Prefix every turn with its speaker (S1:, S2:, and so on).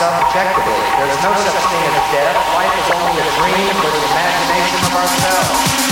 S1: There's no such thing as death. Life is only a dream for the imagination of ourselves.